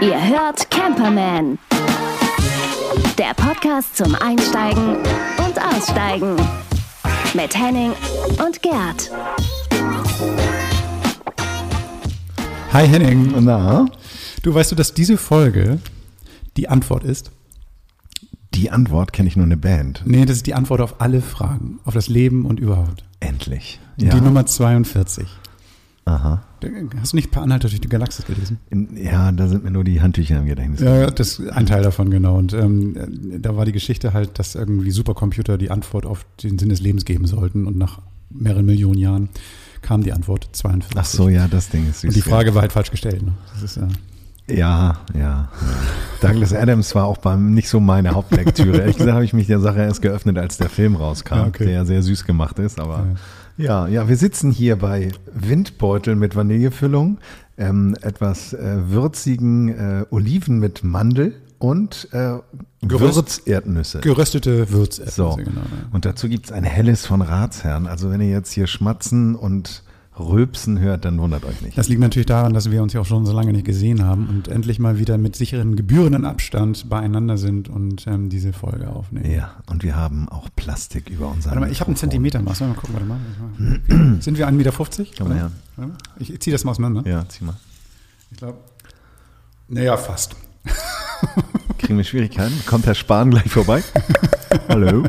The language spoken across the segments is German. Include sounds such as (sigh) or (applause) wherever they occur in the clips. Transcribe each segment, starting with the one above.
Ihr hört Camperman. Der Podcast zum Einsteigen und Aussteigen. Mit Henning und Gerd. Hi Henning. Na, Du weißt du, dass diese Folge die Antwort ist? die Antwort kenne ich nur eine Band. Nee, das ist die Antwort auf alle Fragen, auf das Leben und überhaupt. Endlich. Die Nummer 42. Aha. Hast du nicht Per Anhalter durch die Galaxis gelesen? Ja, da sind mir nur die Handtücher im Gedächtnis. Ja, das ist ein Teil davon, genau. Und ähm, da war die Geschichte halt, dass irgendwie Supercomputer die Antwort auf den Sinn des Lebens geben sollten. Und nach mehreren Millionen Jahren kam die Antwort 42. Ach so, ja, das Ding ist süß. Und die Frage war halt falsch gestellt. Ne? Das ist, ja. Ja, ja, ja. Douglas Adams war auch beim nicht so meine Hauptlektüre. Ehrlich gesagt habe ich mich der Sache erst geöffnet, als der Film rauskam, Ja, okay. der ja sehr süß gemacht ist. Aber ja. Ja, wir sitzen hier bei Windbeutel mit Vanillefüllung, ähm, etwas äh, würzigen äh, Oliven mit Mandel und äh, Geröst- Würzerdnüsse. Geröstete Würzäpfel. So, Genau, ja. und dazu gibt's ein helles von Ratsherrn. Also wenn ihr jetzt hier schmatzen und rülpsen hört, dann wundert euch nicht. Das liegt natürlich daran, dass wir uns ja auch schon so lange nicht gesehen haben und endlich mal wieder mit sicheren gebührenden Abstand beieinander sind und ähm, diese Folge aufnehmen. ja, und wir haben auch Plastik über unseren Warte mal, ich habe einen Mikrofon. Zentimetermaß. Mal gucken, warte mal. Sind wir 1,50 Meter? Komm mal her. Ich ziehe das mal auseinander. Ja, zieh mal. Ich glaube. Naja, fast. (laughs) Kriegen wir Schwierigkeiten? Kommt Herr Spahn gleich vorbei? (laughs) Hallo?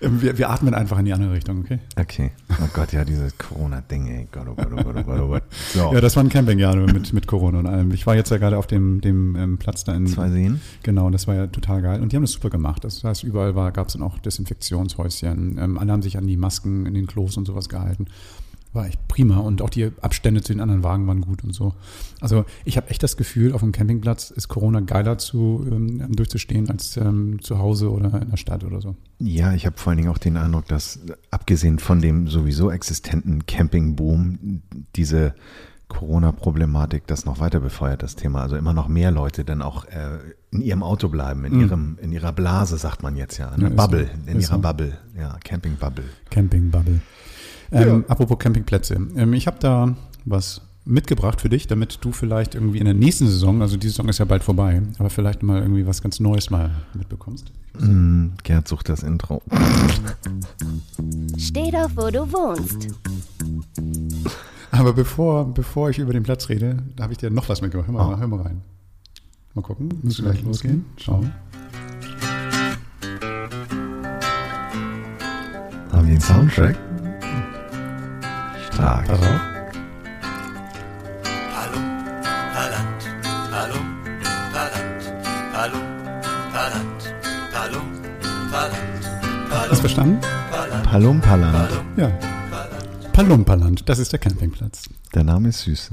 Ähm, Wir, wir atmen einfach in die andere Richtung, okay? Okay. Oh Gott, ja, dieses Corona-Ding, ey. Gott, oh Gott, oh Gott, oh Gott, oh Gott. So, Ja, das war ein Campingjahr mit, mit Corona und allem. Ich war jetzt ja gerade auf dem, dem ähm, Platz da in. zwei Seen. Genau, das war ja total geil. Und die haben das super gemacht. Das heißt, überall gab es dann auch Desinfektionshäuschen. Ähm, alle haben sich an die Masken in den Klos und sowas gehalten. War echt prima. Und auch die Abstände zu den anderen Wagen waren gut und so. Also ich habe echt das Gefühl, auf dem Campingplatz ist Corona geiler zu, ähm, durchzustehen als ähm, zu Hause oder in der Stadt oder so. Ja, ich habe vor allen Dingen auch den Eindruck, dass abgesehen von dem sowieso existenten Campingboom diese Corona-Problematik das noch weiter befeuert, das Thema. Also immer noch mehr Leute dann auch äh, in ihrem Auto bleiben, in, ihrem, in ihrer Blase, sagt man jetzt ja. Mhm. Ja, Ne? ist Bubble, so. in Ist ihrer so. Bubble. Ja, Camping-Bubble. Campingbubble. Ähm, Apropos Campingplätze. Ähm, ich habe da was mitgebracht für dich, damit du vielleicht irgendwie in der nächsten Saison, also die Saison ist ja bald vorbei, aber vielleicht mal irgendwie was ganz Neues mal mitbekommst. Mm, Gerd sucht das Intro. Steh doch, wo du wohnst. Aber bevor, bevor ich über den Platz rede, da habe ich dir noch was mitgebracht. Hör mal, Oh. hör mal rein. Mal gucken, muss gleich losgehen. Schauen. Haben wir einen Soundtrack? Hallo, Palant, Hast du verstanden? Palumpaland. Ja. Palumpaland, das ist der Campingplatz. Der Name ist süß.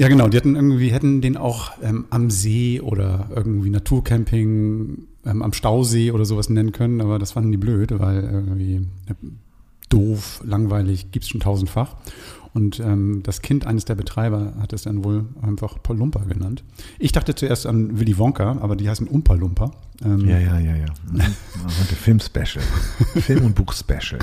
Ja, genau. Die hätten irgendwie, hätten den auch ähm, am See oder irgendwie Naturcamping ähm, am Stausee oder sowas nennen können, aber das fanden die blöd, weil irgendwie äh, doof, langweilig, gibt's schon tausendfach. Und ähm, das Kind eines der Betreiber hat es dann wohl einfach Palumpa genannt. Ich dachte zuerst an Willy Wonka, aber die heißen Umpalumpa. Ähm, Ja, ja, ja, ja. (laughs) Heute Film-Special. Film- und Buch-Special.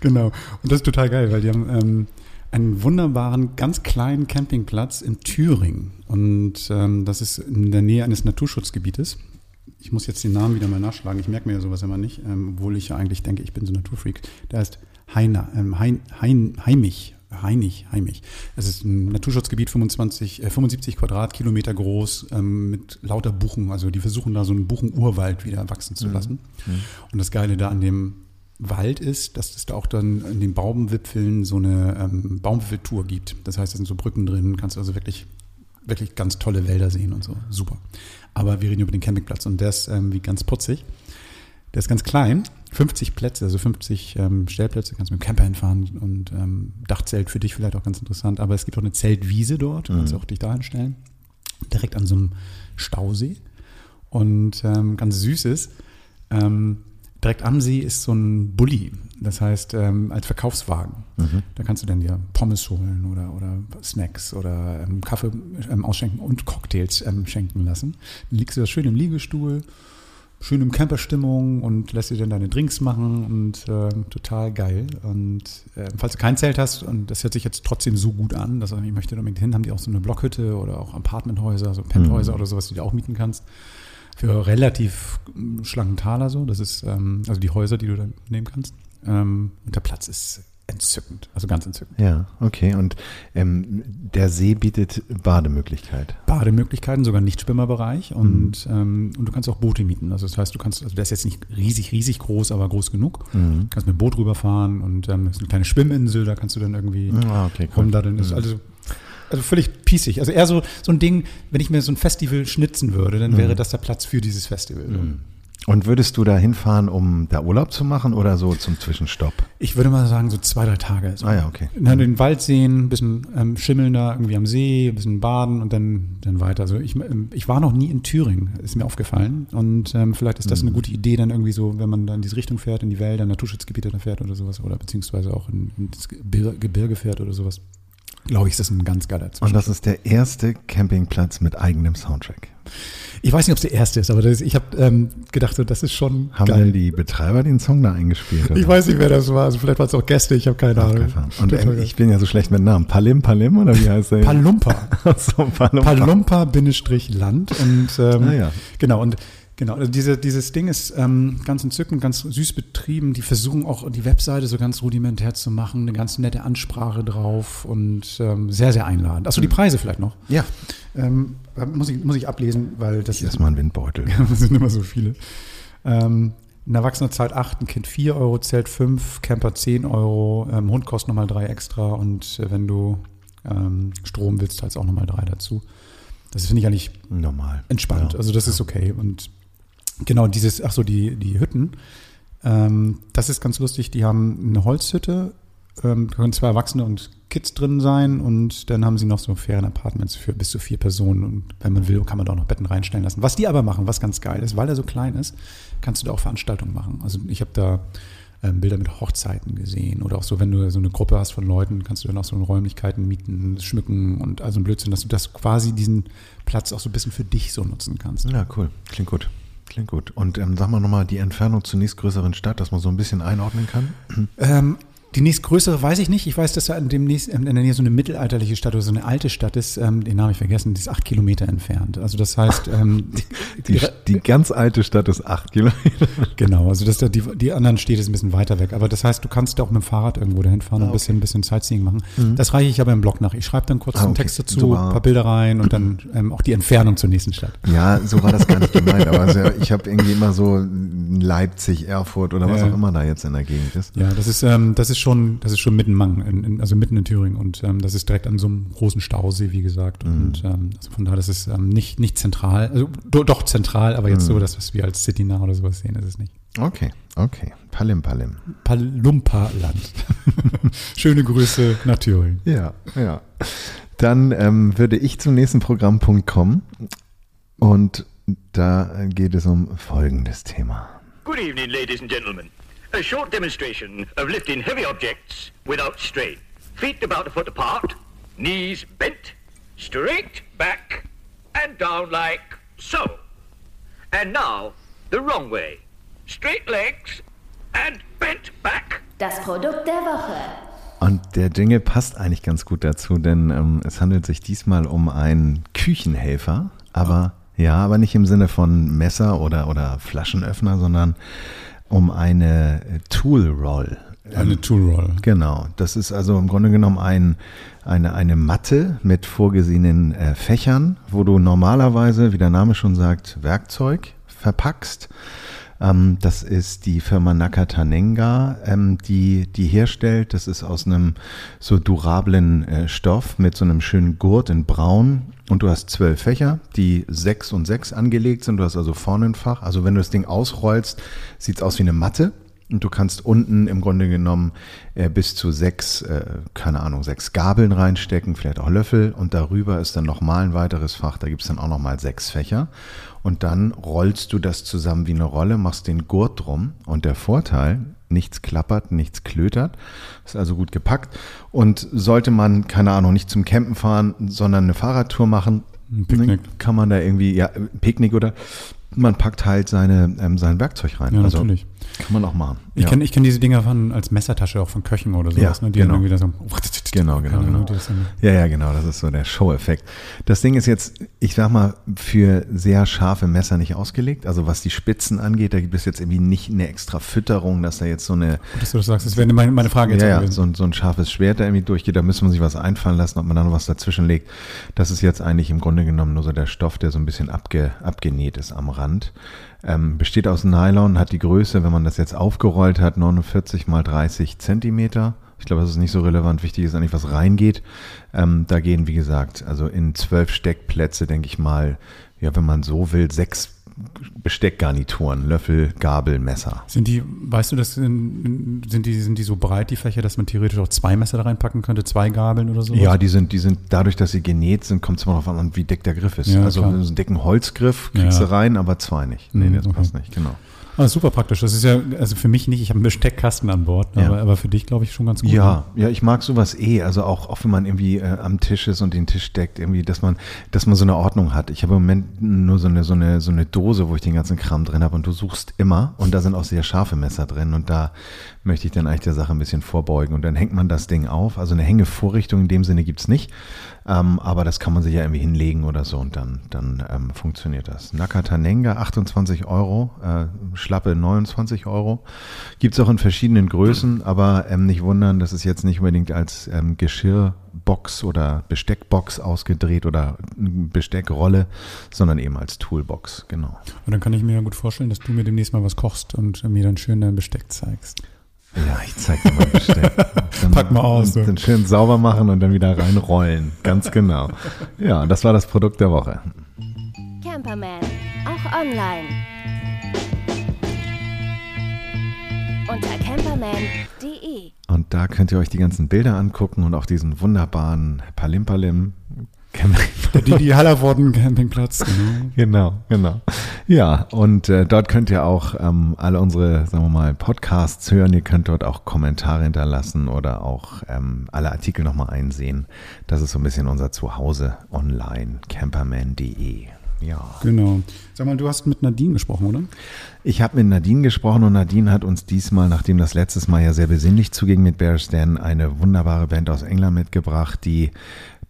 Genau. Und das ist total geil, weil die haben ähm, einen wunderbaren, ganz kleinen Campingplatz in Thüringen. Und ähm, das ist in der Nähe eines Naturschutzgebietes. Ich muss jetzt den Namen wieder mal nachschlagen. Ich merke mir ja sowas immer nicht, ähm, obwohl ich ja eigentlich denke, ich bin so ein Naturfreak. Der heißt Heina, ähm, hein, hein, Heimich. Heinig, Heimich. Es ist ein Naturschutzgebiet, 25, äh, 75 Quadratkilometer groß, ähm, mit lauter Buchen. Also die versuchen da so einen Buchenurwald wieder wachsen zu lassen. Und das Geile da an dem Wald ist, dass es da auch dann in den Baumwipfeln so eine ähm, Baumwipfeltour gibt. Das heißt, da sind so Brücken drin, kannst also wirklich, wirklich ganz tolle Wälder sehen und so. Super. Aber wir reden über den Campingplatz und der ist ähm, wie ganz putzig. Der ist ganz klein, 50 Plätze, also 50 ähm, Stellplätze, kannst mit dem Camper hinfahren und ähm, Dachzelt für dich vielleicht auch ganz interessant. Aber es gibt auch eine Zeltwiese dort, kannst du auch dich da hinstellen. Direkt an so einem Stausee. Und ähm, ganz süß ist, ähm, direkt am See ist so ein Bulli. Das heißt, ähm, als Verkaufswagen. Da kannst du dann dir Pommes holen oder, oder Snacks oder ähm, Kaffee ähm, ausschenken und Cocktails ähm, schenken lassen. Dann liegst du da schön im Liegestuhl, schön im Camperstimmung und lässt dir dann deine Drinks machen und äh, total geil. Und äh, falls du kein Zelt hast und das hört sich jetzt trotzdem so gut an, dass ich möchte unbedingt hin, haben die auch so eine Blockhütte oder auch Apartmenthäuser, so Penthäuser oder sowas, die du auch mieten kannst. Für relativ mm, schlanken Taler so. Das ist ähm, also die Häuser, die du dann nehmen kannst. Ähm, und der Platz ist entzückend, also ganz entzückend. Ja, okay. Und ähm, der See bietet Bademöglichkeit. Bademöglichkeiten, sogar Nichtschwimmerbereich und, ähm, und du kannst auch Boote mieten. Also das heißt, du kannst, also der ist jetzt nicht riesig, riesig groß, aber groß genug. Du kannst mit dem Boot rüberfahren und ähm, ist eine kleine Schwimminsel, da kannst du dann irgendwie Ah, okay, cool. rumdaddeln. Ist also, also völlig pießig. Also eher so, so ein Ding, wenn ich mir so ein Festival schnitzen würde, dann wäre das der Platz für dieses Festival. Und würdest du da hinfahren, um da Urlaub zu machen oder so zum Zwischenstopp? Ich würde mal sagen, so zwei, drei Tage. So. Ah ja, okay. Na, den Wald sehen, ein bisschen ähm, schimmeln da irgendwie am See, ein bisschen baden und dann, dann weiter. Also ich, ähm, ich war noch nie in Thüringen, ist mir aufgefallen. Und ähm, vielleicht ist das Mhm. eine gute Idee, dann irgendwie so, wenn man da in diese Richtung fährt, in die Wälder, Naturschutzgebiete da fährt oder sowas, oder beziehungsweise auch in, ins Gebir Gebirge fährt oder sowas. Glaube ich, ist das ein ganz geiler Und Zustand. das ist der erste Campingplatz mit eigenem Soundtrack. Ich weiß nicht, ob es der erste ist, aber das, ich habe ähm, gedacht, so, das ist schon Haben geil. die Betreiber den Song da eingespielt? Ich weiß nicht, wer das war. Also vielleicht waren es auch Gäste, ich habe keine Ahnung. Und ähm, ich bin ja so schlecht mit Namen. Palim, Palim oder wie heißt der? Palumpa. (laughs) so, Palumpa. Palumpa-Land und ähm, Ah, ja. genau und genau also diese, dieses Ding ist ähm, ganz entzückend, ganz süß betrieben. Die versuchen auch die Webseite so ganz rudimentär zu machen, eine ganz nette Ansprache drauf und ähm, sehr sehr einladend. Achso, die Preise vielleicht noch. Ja. Ähm, muss ich muss ich ablesen, weil das Hier ist mal ein Windbeutel. (laughs) das sind immer so viele. Ähm, ein Erwachsener zahlt 8, ein Kind 4 Euro, Zelt 5, Camper 10 Euro, ähm, Hund kostet nochmal 3 extra und äh, wenn du ähm, Strom willst, zahlst auch nochmal 3 dazu. Das finde ich eigentlich Normal. entspannt. Ja. Also das ist okay. Und genau dieses, ach so, die, die Hütten, ähm, das ist ganz lustig. Die haben eine Holzhütte, ähm, können zwei Erwachsene und Kids drin sein und dann haben sie noch so Ferien-Apartments für bis zu vier Personen und wenn man will, kann man da auch noch Betten reinstellen lassen. Was die aber machen, was ganz geil ist, weil er so klein ist, kannst du da auch Veranstaltungen machen. Also ich habe da ähm, Bilder mit Hochzeiten gesehen oder auch so, wenn du so eine Gruppe hast von Leuten, kannst du dann auch so Räumlichkeiten mieten, schmücken und also ein Blödsinn, dass du das quasi diesen Platz auch so ein bisschen für dich so nutzen kannst. Ja, cool. Klingt gut. Klingt gut. Und ähm, sag mal nochmal die Entfernung zur nächstgrößeren Stadt, dass man so ein bisschen einordnen kann. Ähm, die nächstgrößere weiß ich nicht. Ich weiß, dass da in, dem nächst, in der Nähe so eine mittelalterliche Stadt oder so eine alte Stadt ist. Ähm, den Namen habe ich vergessen. Die ist acht Kilometer entfernt. Also das heißt, ähm, (laughs) Die, die ganz alte Stadt ist acht Kilometer. genau. Also das, die, die anderen Städte sind ein bisschen weiter weg. Aber das heißt, du kannst da auch mit dem Fahrrad irgendwo dahin fahren und ein bisschen, ein bisschen Sightseeing machen. Das reiche ich aber im Blog nach. Ich schreibe dann kurz Ah, einen okay. Text dazu, ein paar Bilder rein und dann ähm, auch die Entfernung zur nächsten Stadt. Ja, so war das gar nicht gemeint. Aber also, ich habe irgendwie immer so Leipzig, Erfurt oder was Ja. auch immer da jetzt in der Gegend ist. Ja, das ist, ähm, das ist schon, das ist schon mitten Mang, in, in, also mitten in Thüringen und ähm, das ist direkt an so einem großen Stausee, wie gesagt. Und ähm, also von daher, das ist ähm, nicht, nicht zentral, also do, doch zentral, aber jetzt so, das, was wir als City nah oder sowas sehen, ist es nicht. Okay, okay. Palim, Palim. Palumpa-Land. (laughs) Schöne Grüße nach Thüringen. Ja, ja. Dann ähm, würde ich zum nächsten Programmpunkt kommen und da geht es um folgendes Thema. Good evening, ladies and gentlemen. A short demonstration of lifting heavy objects without strain. Feet about a foot apart, knees bent, straight back, and down like so. And now, the wrong way. Straight legs and bent back. Das Produkt der Woche. Und der Jingle passt eigentlich ganz gut dazu, denn ähm, es handelt sich diesmal um einen Küchenhelfer, aber ja, aber nicht im Sinne von Messer oder, oder Flaschenöffner, sondern um eine äh, Tool Roll. Eine Toolroll. Genau, das ist also im Grunde genommen ein, eine, eine Matte mit vorgesehenen äh, Fächern, wo du normalerweise, wie der Name schon sagt, Werkzeug verpackst. Ähm, das ist die Firma Nakatanenga, ähm, die die herstellt. Das ist aus einem so durablen äh, Stoff mit so einem schönen Gurt in Braun. Und du hast zwölf Fächer, die sechs und sechs angelegt sind. Du hast also vorne ein Fach. Also wenn du das Ding ausrollst, sieht's aus wie eine Matte. Und du kannst unten im Grunde genommen äh, bis zu sechs, äh, keine Ahnung, sechs Gabeln reinstecken, vielleicht auch Löffel. Und darüber ist dann nochmal ein weiteres Fach, da gibt's dann auch nochmal sechs Fächer. Und dann rollst du das zusammen wie eine Rolle, machst den Gurt drum. Und der Vorteil, nichts klappert, nichts klötert, ist also gut gepackt. Und sollte man, keine Ahnung, nicht zum Campen fahren, sondern eine Fahrradtour machen, Ein Picknick. Kann man da irgendwie, ja, Picknick oder man packt halt seine, ähm, sein Werkzeug rein. Ja, also natürlich. Kann man auch machen. Ich ja. kenne kenn diese Dinger von, als Messertasche auch von Köchen oder sowas, Ja, ne? die genau. dann irgendwie da so. Genau, (laughs) genau, genau. Ja, ja, genau, das ist so der Show-Effekt. Das Ding ist jetzt, ich sag mal, für sehr scharfe Messer nicht ausgelegt. Also was die Spitzen angeht, da gibt es jetzt irgendwie nicht eine extra Fütterung, dass da jetzt so eine, Gut, dass du das sagst, das wäre meine, meine Frage jetzt ja, ja, so, ein- so ein scharfes Schwert da irgendwie durchgeht. Da müssen wir sich was einfallen lassen, ob man da noch was dazwischen legt. Das ist jetzt eigentlich im Grunde genommen nur so der Stoff, der so ein bisschen abge, abgenäht ist am Rand. Ähm, besteht aus Nylon, hat die Größe, wenn man das jetzt aufgerollt hat, 49 mal 30 Zentimeter. Ich glaube, das ist nicht so relevant. Wichtig ist eigentlich, was reingeht. Ähm, da gehen, wie gesagt, also in zwölf Steckplätze, denke ich mal, ja, wenn man so will, sechs Besteckgarnituren, Löffel, Gabel, Messer. Sind die, weißt du, das sind, sind die, sind die so breit, die Fächer, dass man theoretisch auch zwei Messer da reinpacken könnte, zwei Gabeln oder so? Ja, die sind, die sind, dadurch, dass sie genäht sind, kommt es immer darauf an, wie dick der Griff ist. Ja, also klar. so einen dicken Holzgriff kriegst Ja. du rein, aber zwei nicht. Nee, Mhm, das okay. passt nicht, genau. Ah, super praktisch. Das ist ja, also für mich nicht, ich habe einen Besteckkasten an Bord, Ja. aber, aber für dich, glaube ich, schon ganz gut. ne? Ja, ja, ich mag sowas eh. Also auch, auch wenn man irgendwie äh, am Tisch ist und den Tisch deckt, irgendwie, dass man, dass man so eine Ordnung hat. Ich habe im Moment nur so eine, so eine, so eine Dose, wo ich den ganzen Kram drin habe und du suchst immer und da sind auch sehr scharfe Messer drin und da möchte ich dann eigentlich der Sache ein bisschen vorbeugen und dann hängt man das Ding auf. Also eine Hängevorrichtung in dem Sinne gibt's nicht, ähm, aber das kann man sich ja irgendwie hinlegen oder so und dann, dann ähm, funktioniert das. Nakatanenga 28 Euro, äh, Schlappe 29 Euro. Gibt's auch in verschiedenen Größen, aber ähm, nicht wundern, das ist jetzt nicht unbedingt als ähm, Geschirrbox oder Besteckbox ausgedreht oder Besteckrolle, sondern eben als Toolbox, genau. Und dann kann ich mir ja gut vorstellen, dass du mir demnächst mal was kochst und mir dann schön dein Besteck zeigst. Ja, ich zeig dir mal Besteck. (laughs) Dann, Pack mal aus, und so. Dann schön sauber machen und dann wieder reinrollen. Ganz genau. Ja, das war das Produkt der Woche. Camperman, auch online. Unter camperman.de. Und da könnt ihr euch die ganzen Bilder angucken und auch diesen wunderbaren Palimpalim. Die, die Hallervorden Campingplatz, genau. Genau, genau. Ja, und äh, dort könnt ihr auch ähm, alle unsere, sagen wir mal, Podcasts hören. Ihr könnt dort auch Kommentare hinterlassen oder auch ähm, alle Artikel nochmal einsehen. Das ist so ein bisschen unser Zuhause online, camperman.de. Ja. Genau. Sag mal, du hast mit Nadine gesprochen, oder? Ich habe mit Nadine gesprochen und Nadine hat uns diesmal, nachdem das letztes Mal ja sehr besinnlich zuging mit Bear Stan, eine wunderbare Band aus England mitgebracht, die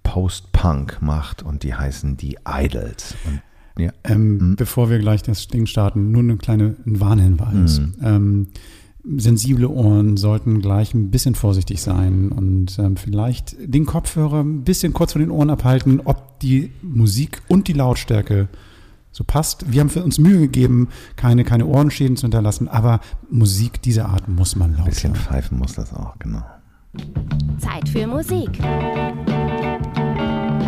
Post-Punk macht und die heißen die Idols. Und, ja. Ähm, Bevor wir gleich das Ding starten, nur eine kleine ein Warnhinweis. Ähm, sensible Ohren sollten gleich ein bisschen vorsichtig sein und ähm, vielleicht den Kopfhörer ein bisschen kurz von den Ohren abhalten, ob die Musik und die Lautstärke so passt. Wir haben für uns Mühe gegeben, keine, keine Ohrenschäden zu hinterlassen, aber Musik dieser Art muss man laut Ein bisschen hören. pfeifen muss das auch, genau. Zeit für Musik.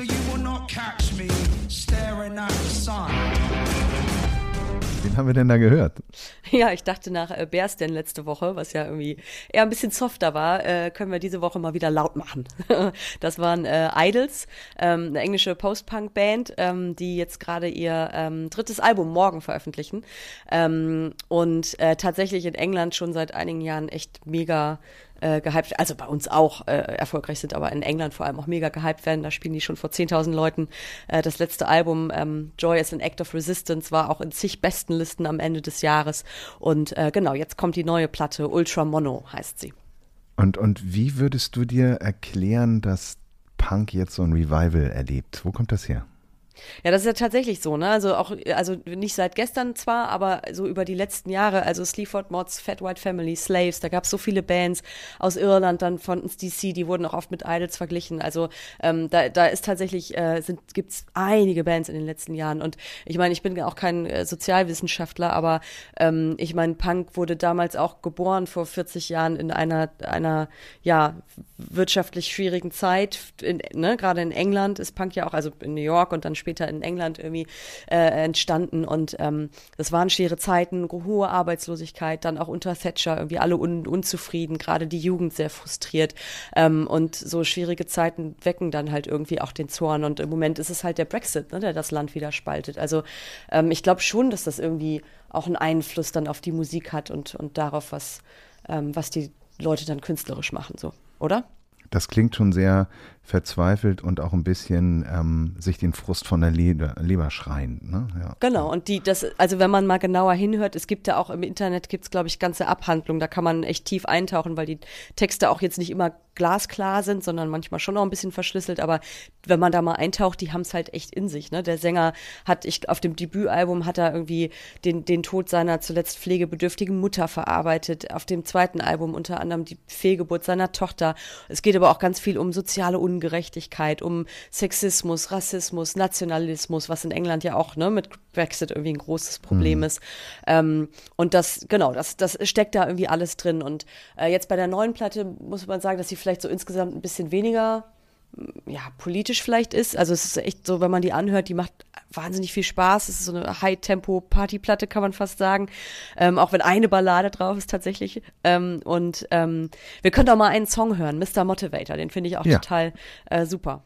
So you will not catch me staring at the sun. Wen haben wir denn da gehört? (laughs) Ja, ich dachte nach äh, Bearsten letzte Woche, was ja irgendwie eher ein bisschen softer war, äh, können wir diese Woche mal wieder laut machen. (laughs) das waren äh, Idols, ähm, eine englische Post-Punk-Band, ähm, die jetzt gerade ihr ähm, drittes Album morgen veröffentlichen ähm, und äh, tatsächlich in England schon seit einigen Jahren echt mega äh, gehypt, also bei uns auch äh, erfolgreich sind, aber in England vor allem auch mega gehypt werden. Da spielen die schon vor 10.000 Leuten. Äh, das letzte Album, ähm, Joy is an Act of Resistance, war auch in zig Bestenlisten am Ende des Jahres. Und äh, genau, jetzt kommt die neue Platte, Ultra Mono heißt sie. Und, und wie würdest du dir erklären, dass Punk jetzt so ein Revival erlebt? Wo kommt das her? Ja, das ist ja tatsächlich so, ne? Also auch, also nicht seit gestern zwar, aber so über die letzten Jahre, also Sleaford Mods, Fat White Family, Slaves, da gab es so viele Bands aus Irland, dann von DC, die wurden auch oft mit Idols verglichen. Also ähm, da, da ist tatsächlich, äh, sind, gibt's einige Bands in den letzten Jahren. Und ich meine, ich bin auch kein äh, Sozialwissenschaftler, aber ähm, ich meine, Punk wurde damals auch geboren vor 40 Jahren in einer, einer ja, wirtschaftlich schwierigen Zeit. In, ne? Gerade in England ist Punk ja auch, also in New York und dann später später in England irgendwie äh, entstanden und ähm, das waren schwere Zeiten, hohe Arbeitslosigkeit, dann auch unter Thatcher irgendwie alle un unzufrieden, gerade die Jugend sehr frustriert ähm, und so schwierige Zeiten wecken dann halt irgendwie auch den Zorn und im Moment ist es halt der Brexit, ne, der das Land wieder spaltet. Also ähm, ich glaube schon, dass das irgendwie auch einen Einfluss dann auf die Musik hat und, und darauf, was, ähm, was die Leute dann künstlerisch machen, so, oder? Das klingt schon sehr verzweifelt und auch ein bisschen ähm, sich den Frust von der Leber, Leber schreien. Ne? Ja. Genau, und die, das, also wenn man mal genauer hinhört, es gibt ja auch im Internet, gibt es, glaube ich, ganze Abhandlungen, da kann man echt tief eintauchen, weil die Texte auch jetzt nicht immer glasklar sind, sondern manchmal schon auch ein bisschen verschlüsselt, aber wenn man da mal eintaucht, die haben es halt echt in sich. Ne? Der Sänger hat, ich, auf dem Debütalbum hat er irgendwie den, den Tod seiner zuletzt pflegebedürftigen Mutter verarbeitet, auf dem zweiten Album unter anderem die Fehlgeburt seiner Tochter. Es geht aber auch ganz viel um soziale Ungerechtigkeit, um Sexismus, Rassismus, Nationalismus, was in England ja auch ne, mit Brexit irgendwie ein großes Problem mhm. ist. Ähm, und das, genau, das, das steckt da irgendwie alles drin. Und äh, jetzt bei der neuen Platte muss man sagen, dass sie vielleicht so insgesamt ein bisschen weniger ja, politisch vielleicht ist. Also es ist echt so, wenn man die anhört, die macht wahnsinnig viel Spaß. Es ist so eine High-Tempo-Partyplatte, kann man fast sagen. Ähm, auch wenn eine Ballade drauf ist tatsächlich. Ähm, und ähm, wir können doch mal einen Song hören, Mr. Motivator. Den finde ich auch ja. total äh, super.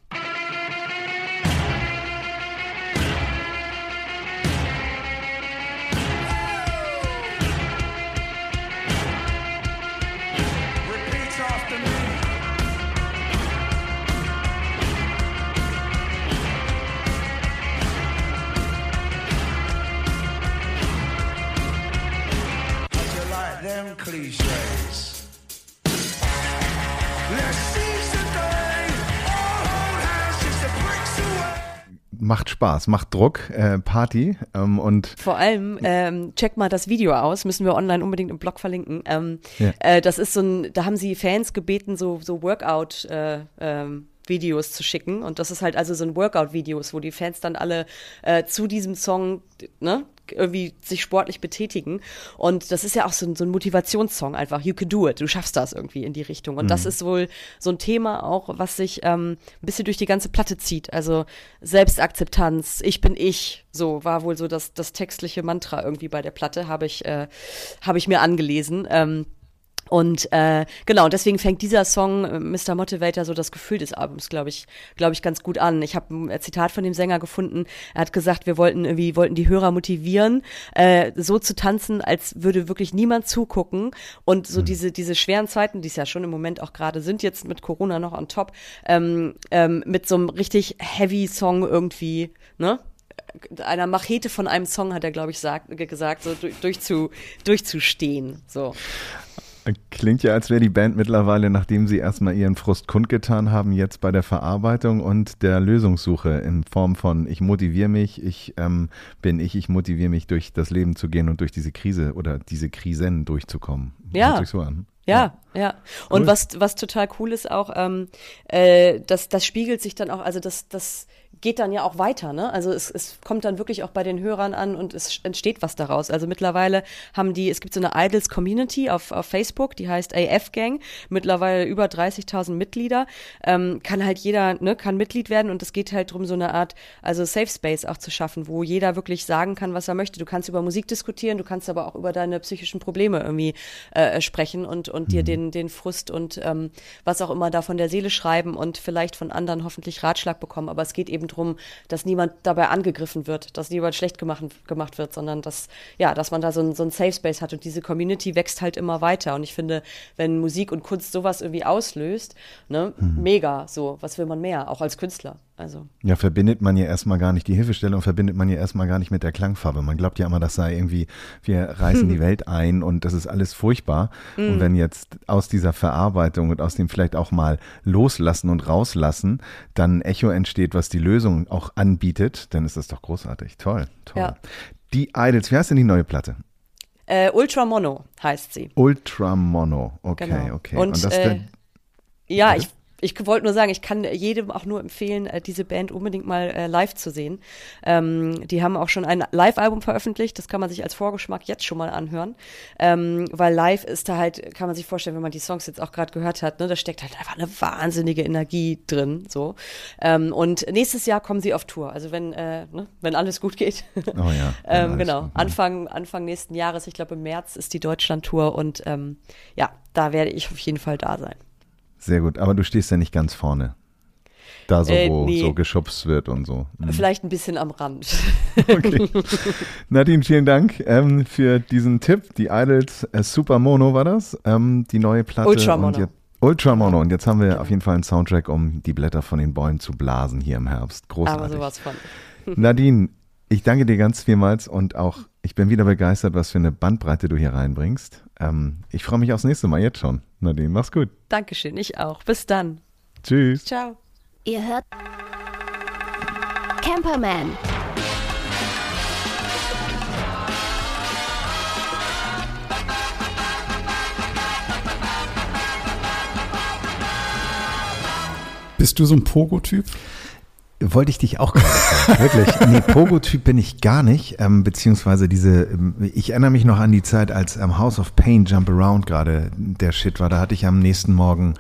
Spaß, macht Druck, äh, Party ähm, und vor allem ähm, check mal das Video aus, müssen wir online unbedingt im Blog verlinken. Ähm, ja. äh, das ist so ein, da haben sie Fans gebeten, so so Workout äh, ähm, Videos zu schicken. Und das ist halt also so ein Workout-Videos, wo die Fans dann alle äh, zu diesem Song, ne, irgendwie sich sportlich betätigen. Und das ist ja auch so ein, so ein Motivationssong einfach. You can do it. Du schaffst das irgendwie in die Richtung. Und mhm. das ist wohl so ein Thema auch, was sich ähm, ein bisschen durch die ganze Platte zieht. Also Selbstakzeptanz, ich bin ich, so war wohl so das, das textliche Mantra irgendwie bei der Platte, habe ich, äh, habe ich mir angelesen. Ähm, und äh, genau, deswegen fängt dieser Song äh, Mr. Motivator so das Gefühl des Albums, glaube ich, glaube ich ganz gut an. Ich habe ein Zitat von dem Sänger gefunden. Er hat gesagt, wir wollten irgendwie wollten die Hörer motivieren, äh, so zu tanzen, als würde wirklich niemand zugucken und so mhm. diese diese schweren Zeiten, die es ja schon im Moment auch gerade sind, jetzt mit Corona noch on top, ähm, ähm, mit so einem richtig heavy Song irgendwie, ne? einer Machete von einem Song hat er, glaube ich, sagt, gesagt, so durch, durchzu, durchzustehen. So. Klingt ja, als wäre die Band mittlerweile, nachdem sie erstmal ihren Frust kundgetan haben, jetzt bei der Verarbeitung und der Lösungssuche in Form von ich motiviere mich, ich ähm, bin ich, ich motiviere mich durch das Leben zu gehen und durch diese Krise oder diese Krisen durchzukommen. Ja. Hört sich so an. Ja, ja. Ja. Und cool. was, was total cool ist auch, ähm, äh, das, das spiegelt sich dann auch, also das, das geht dann ja auch weiter, ne? Also es, es kommt dann wirklich auch bei den Hörern an und es entsteht was daraus. Also mittlerweile haben die, es gibt so eine Idols Community auf, auf Facebook, die heißt AF Gang, mittlerweile über 30.000 Mitglieder, ähm, kann halt jeder, ne, kann Mitglied werden und es geht halt darum, so eine Art, also Safe Space auch zu schaffen, wo jeder wirklich sagen kann, was er möchte. Du kannst über Musik diskutieren, du kannst aber auch über deine psychischen Probleme irgendwie äh, sprechen und, und mhm. dir den, den Frust und ähm, was auch immer da von der Seele schreiben und vielleicht von anderen hoffentlich Ratschlag bekommen. Aber es geht eben darum, dass niemand dabei angegriffen wird, dass niemand schlecht gemacht, gemacht wird, sondern dass, ja, dass man da so ein, so ein Safe Space hat und diese Community wächst halt immer weiter. Und ich finde, wenn Musik und Kunst sowas irgendwie auslöst, ne, mhm. mega, so, was will man mehr, auch als Künstler. Also. Ja, verbindet man ja erstmal gar nicht, die Hilfestellung verbindet man ja erstmal gar nicht mit der Klangfarbe. Man glaubt ja immer, das sei irgendwie, wir reißen die (laughs) Welt ein und das ist alles furchtbar. Mhm. Und wenn jetzt aus dieser Verarbeitung und aus dem vielleicht auch mal loslassen und rauslassen, dann Echo entsteht, was die Lösung auch anbietet, dann ist das doch großartig. Toll, toll. Ja. Die Idols, wie heißt denn die neue Platte? Äh, Ultra Mono heißt sie. Ultra Mono, okay, genau. okay. Und, und das äh, ja, ich ich wollte nur sagen, ich kann jedem auch nur empfehlen, äh, diese Band unbedingt mal äh, live zu sehen. Ähm, die haben auch schon ein Live-Album veröffentlicht, das kann man sich als Vorgeschmack jetzt schon mal anhören. Ähm, weil live ist da halt, kann man sich vorstellen, wenn man die Songs jetzt auch gerade gehört hat, ne, da steckt halt einfach eine wahnsinnige Energie drin. So. Ähm, und nächstes Jahr kommen sie auf Tour. Also wenn, äh, ne, wenn alles gut geht. (laughs) Oh ja. ähm, genau. gut. Anfang, Anfang nächsten Jahres, ich glaube im März ist die Deutschland-Tour und ähm, ja, da werde ich auf jeden Fall da sein. Sehr gut, aber du stehst ja nicht ganz vorne. Da so, Äh, wo nee. so geschubst wird und so. Mhm. Vielleicht ein bisschen am Rand. (laughs) Okay. Nadine, vielen Dank ähm, für diesen Tipp. Die Idols äh, Super Mono war das, ähm, die neue Platte. Ultra Und Mono. jetzt, Ultra Mono. Und jetzt haben wir auf jeden Fall einen Soundtrack, um die Blätter von den Bäumen zu blasen hier im Herbst. Großartig. Aber sowas von. (laughs) Nadine, ich danke dir ganz vielmals und auch ich bin wieder begeistert, was für eine Bandbreite du hier reinbringst. Ähm, ich freue mich aufs nächste Mal jetzt schon. Nadine, mach's gut. Dankeschön, ich auch. Bis dann. Tschüss. Ciao. Ihr hört Camperman. Bist du so ein Pogo-Typ? Wollte ich dich auch gerade fragen. Wirklich. Nee, Pogo-Typ bin ich gar nicht. Ähm, beziehungsweise diese, ähm, ich erinnere mich noch an die Zeit, als am House of Pain Jump Around gerade der Shit war. Da hatte ich am nächsten Morgen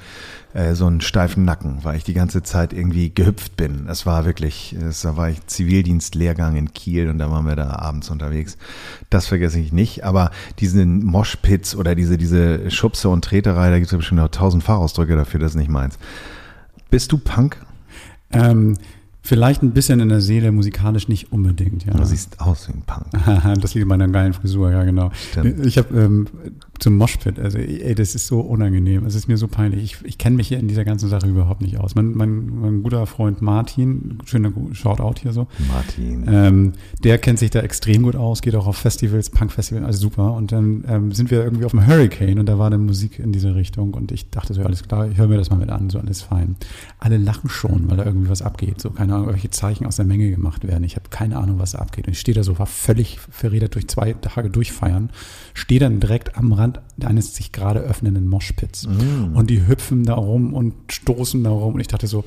äh, so einen steifen Nacken, weil ich die ganze Zeit irgendwie gehüpft bin. Es war wirklich, es, da war ich Zivildienstlehrgang in Kiel und da waren wir da abends unterwegs. Das vergesse ich nicht. Aber diese Moshpits oder diese, diese Schubse und Treterei, da gibt es bestimmt noch tausend Fachausdrücke dafür, das ist nicht meins. Bist du Punk? Ähm, vielleicht ein bisschen in der Seele, musikalisch nicht unbedingt. Ja. Du siehst aus wie ein Punk. (laughs) das liegt in meiner geilen Frisur, ja genau. Stimmt. Ich habe ähm, zum Moshpit, also ey, das ist so unangenehm, es ist mir so peinlich. Ich, ich kenne mich hier in dieser ganzen Sache überhaupt nicht aus. Mein, mein, mein guter Freund Martin, schöner Shoutout hier so, Martin. ähm, der kennt sich da extrem gut aus, geht auch auf Festivals, Punk-Festivals, also super. Und dann ähm, sind wir irgendwie auf dem Hurricane und da war dann Musik in diese Richtung und ich dachte so, alles klar, ich höre mir das mal mit an, so alles fein. Alle lachen schon, weil da irgendwie was abgeht, so keine Ahnung, welche Zeichen aus der Menge gemacht werden. Ich habe keine Ahnung, was da abgeht. Und ich stehe da so, war völlig verredet durch zwei Tage durchfeiern, stehe dann direkt am Rand eines sich gerade öffnenden Moshpits und die hüpfen da rum und stoßen da rum und ich dachte so,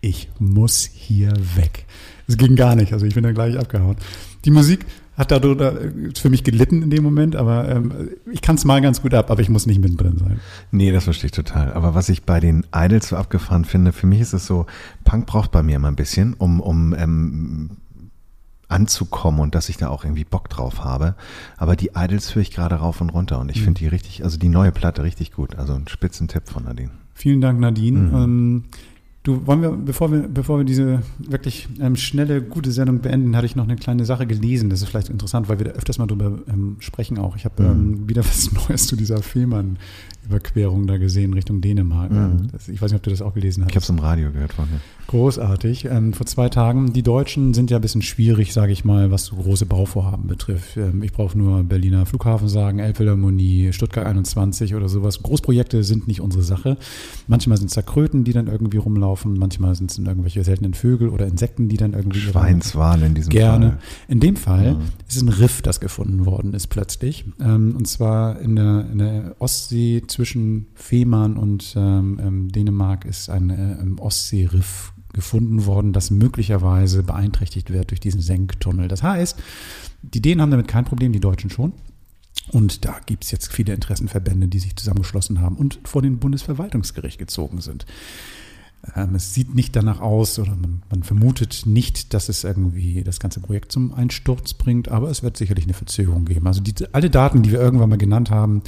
ich muss hier weg. Es ging gar nicht, also ich bin dann gleich abgehauen. Die Musik hat darüber für mich gelitten in dem Moment, aber ähm, ich kann es mal ganz gut ab, aber ich muss nicht mittendrin sein. Nee, das verstehe ich total. Aber was ich bei den Idols so abgefahren finde, für mich ist es so, Punk braucht bei mir immer ein bisschen, um, um ähm, anzukommen und dass ich da auch irgendwie Bock drauf habe. Aber die Idols höre ich gerade rauf und runter und ich finde die richtig, also die neue Platte richtig gut. Also ein Spitzentipp von Nadine. Vielen Dank, Nadine. Mhm. Ähm, du, wollen wir, bevor wir, bevor wir diese wirklich ähm, schnelle, gute Sendung beenden, hatte ich noch eine kleine Sache gelesen. Das ist vielleicht interessant, weil wir da öfters mal drüber ähm, sprechen auch. Ich habe ähm, wieder was (laughs) Neues zu dieser Fehmarn-Überquerung da gesehen Richtung Dänemark. Mhm. Das, ich weiß nicht, ob du das auch gelesen hast. Ich habe es im Radio gehört von dir. Großartig. Ähm, vor zwei Tagen. Die Deutschen sind ja ein bisschen schwierig, sage ich mal, was so große Bauvorhaben betrifft. Ähm, ich brauche nur Berliner Flughafen sagen, Elbphilharmonie, Stuttgart 21 oder sowas. Großprojekte sind nicht unsere Sache. Manchmal sind es da Kröten, die dann irgendwie rumlaufen. Manchmal sind es irgendwelche seltenen Vögel oder Insekten, die dann irgendwie ihre- Schweinswal in diesem Gerne. Fall. In dem Fall Mhm. ist es ein Riff, das gefunden worden ist plötzlich. Ähm, und zwar in der, in der Ostsee zwischen Fehmarn und ähm, ähm, Dänemark ist ein äh, ähm, Ostseeriff gefunden worden, das möglicherweise beeinträchtigt wird durch diesen Senktunnel. Das heißt, die Dänen haben damit kein Problem, die Deutschen schon. Und da gibt es jetzt viele Interessenverbände, die sich zusammengeschlossen haben und vor den Bundesverwaltungsgericht gezogen sind. Ähm, es sieht nicht danach aus oder man, man vermutet nicht, dass es irgendwie das ganze Projekt zum Einsturz bringt, aber es wird sicherlich eine Verzögerung geben. Also die, alle Daten, die wir irgendwann mal genannt haben,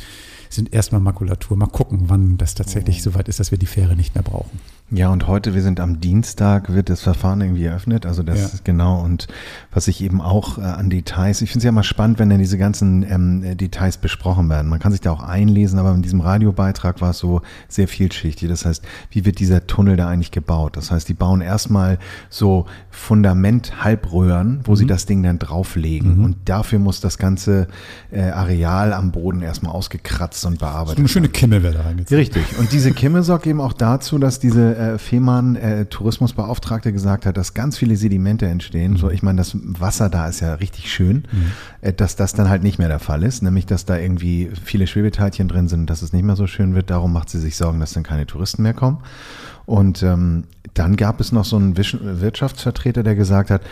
sind erstmal Makulatur. Mal gucken, wann das tatsächlich soweit ist, dass wir die Fähre nicht mehr brauchen. Ja, und heute, wir sind am Dienstag, wird das Verfahren irgendwie eröffnet. Also das Ja. ist genau. Und was ich eben auch äh, an Details, ich finde es ja mal spannend, wenn dann diese ganzen ähm, äh, Details besprochen werden. Man kann sich da auch einlesen, aber in diesem Radiobeitrag war es so sehr vielschichtig. Das heißt, wie wird dieser Tunnel da eigentlich gebaut? Das heißt, die bauen erstmal so Fundament-Halbröhren, wo sie das Ding dann drauflegen. Und dafür muss das ganze äh, Areal am Boden erstmal ausgekratzt und bearbeitet So eine schöne Kimme wäre da. Richtig. Und diese Kimme sorgt eben auch dazu, dass diese äh, Fehmarn äh, Tourismusbeauftragte gesagt hat, dass ganz viele Sedimente entstehen. So, ich meine, das Wasser da ist ja richtig schön, äh, dass das dann halt nicht mehr der Fall ist, nämlich dass da irgendwie viele Schwebeteilchen drin sind, dass es nicht mehr so schön wird. Darum macht sie sich Sorgen, dass dann keine Touristen mehr kommen. Und ähm, dann gab es noch so einen Wirtschaftsvertreter, der gesagt hat,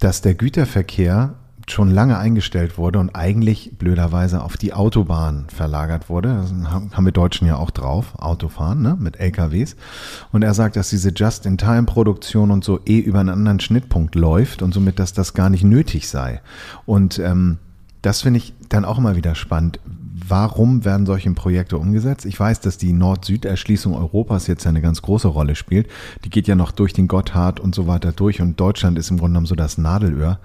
dass der Güterverkehr schon lange eingestellt wurde und eigentlich blöderweise auf die Autobahn verlagert wurde. Das haben wir Deutschen ja auch drauf, Autofahren, ne, mit LKWs. Und er sagt, dass diese Just-in-Time-Produktion und so eh über einen anderen Schnittpunkt läuft und somit, dass das gar nicht nötig sei. Und ähm, das finde ich dann auch immer wieder spannend. Warum werden solche Projekte umgesetzt? Ich weiß, dass die Nord-Süd-Erschließung Europas jetzt eine ganz große Rolle spielt. Die geht ja noch durch den Gotthard und so weiter durch und Deutschland ist im Grunde genommen so das Nadelöhr.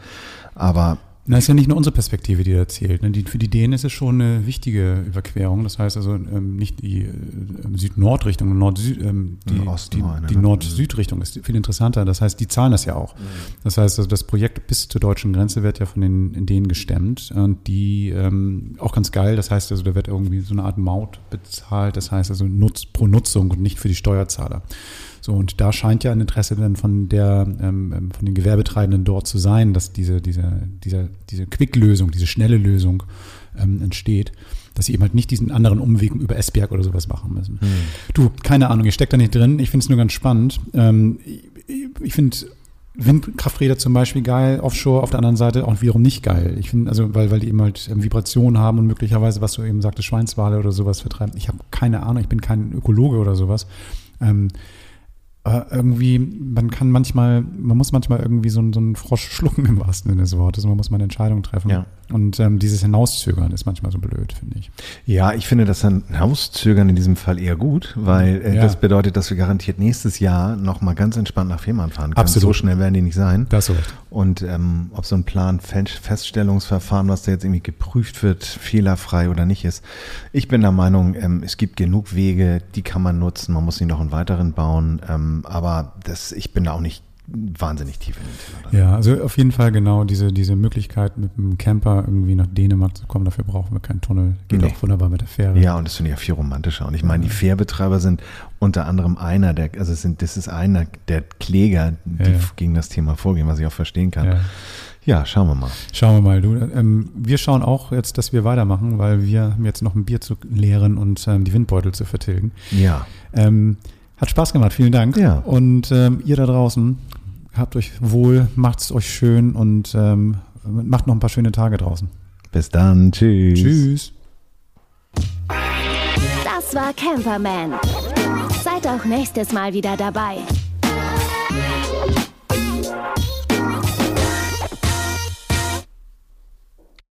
Aber Na, ist ja nicht nur unsere Perspektive, die da zählt. Ne? Die, für die Dänen ist es schon eine wichtige Überquerung. Das heißt also ähm, nicht die äh, Süd-Nord-Richtung, Nord-Süd, ähm, die, die, die ne? Nord-Süd-Richtung ist viel interessanter. Das heißt, die zahlen das ja auch. Das heißt, also das Projekt bis zur deutschen Grenze wird ja von den Dänen gestemmt und die ähm, auch ganz geil. Das heißt also, da wird irgendwie so eine Art Maut bezahlt. Das heißt also Nutz pro Nutzung und nicht für die Steuerzahler. So, und da scheint ja ein Interesse dann von der, ähm, ähm, von den Gewerbetreibenden dort zu sein, dass diese, diese, diese, diese Quick-Lösung, diese schnelle Lösung ähm, entsteht, dass sie eben halt nicht diesen anderen Umweg über Esbjerg oder sowas machen müssen. Du, keine Ahnung, ich stecke da nicht drin, ich finde es nur ganz spannend. Ähm, ich ich finde Windkrafträder zum Beispiel geil, Offshore auf der anderen Seite auch wiederum nicht geil. Ich finde, also, weil, weil die eben halt ähm, Vibrationen haben und möglicherweise, was du eben sagtest, Schweinswale oder sowas vertreiben. Ich habe keine Ahnung, ich bin kein Ökologe oder sowas. Ähm, irgendwie, man kann manchmal, man muss manchmal irgendwie so, so einen Frosch (laughs) schlucken im wahrsten Sinne des Wortes. Man muss mal eine Entscheidung treffen. Ja. Und ähm, dieses Hinauszögern ist manchmal so blöd, finde ich. Ja, ich finde das Hinauszögern in diesem Fall eher gut, weil äh, Ja. das bedeutet, dass wir garantiert nächstes Jahr nochmal ganz entspannt nach Fehmarn fahren können. Absolut. So schnell werden die nicht sein. Da hast du recht. Und ähm, ob so ein Plan Feststellungsverfahren, was da jetzt irgendwie geprüft wird, fehlerfrei oder nicht ist. Ich bin der Meinung, ähm, es gibt genug Wege, die kann man nutzen. Man muss sie noch einen weiteren bauen. Ähm, aber das, ich bin da auch nicht wahnsinnig tief in Thema. drin. Ja, also auf jeden Fall genau diese, diese Möglichkeit, mit dem Camper irgendwie nach Dänemark zu kommen. Dafür brauchen wir keinen Tunnel. Geht Nee. auch wunderbar mit der Fähre. Ja, und das finde ich ja viel romantischer. Und ich meine, die Fährbetreiber sind unter anderem einer der, also sind, das ist einer der Kläger, die Ja, ja. gegen das Thema vorgehen, was ich auch verstehen kann. Ja. Ja, schauen wir mal. Schauen wir mal, du. Ähm, wir schauen auch jetzt, dass wir weitermachen, weil wir haben jetzt noch ein Bier zu leeren und ähm, die Windbeutel zu vertilgen. Ja. Ähm, hat Spaß gemacht, vielen Dank. Ja. Und ähm, ihr da draußen, habt euch wohl, macht's euch schön und ähm, macht noch ein paar schöne Tage draußen. Bis dann. Tschüss. Tschüss. Das war Camperman. Seid auch nächstes Mal wieder dabei.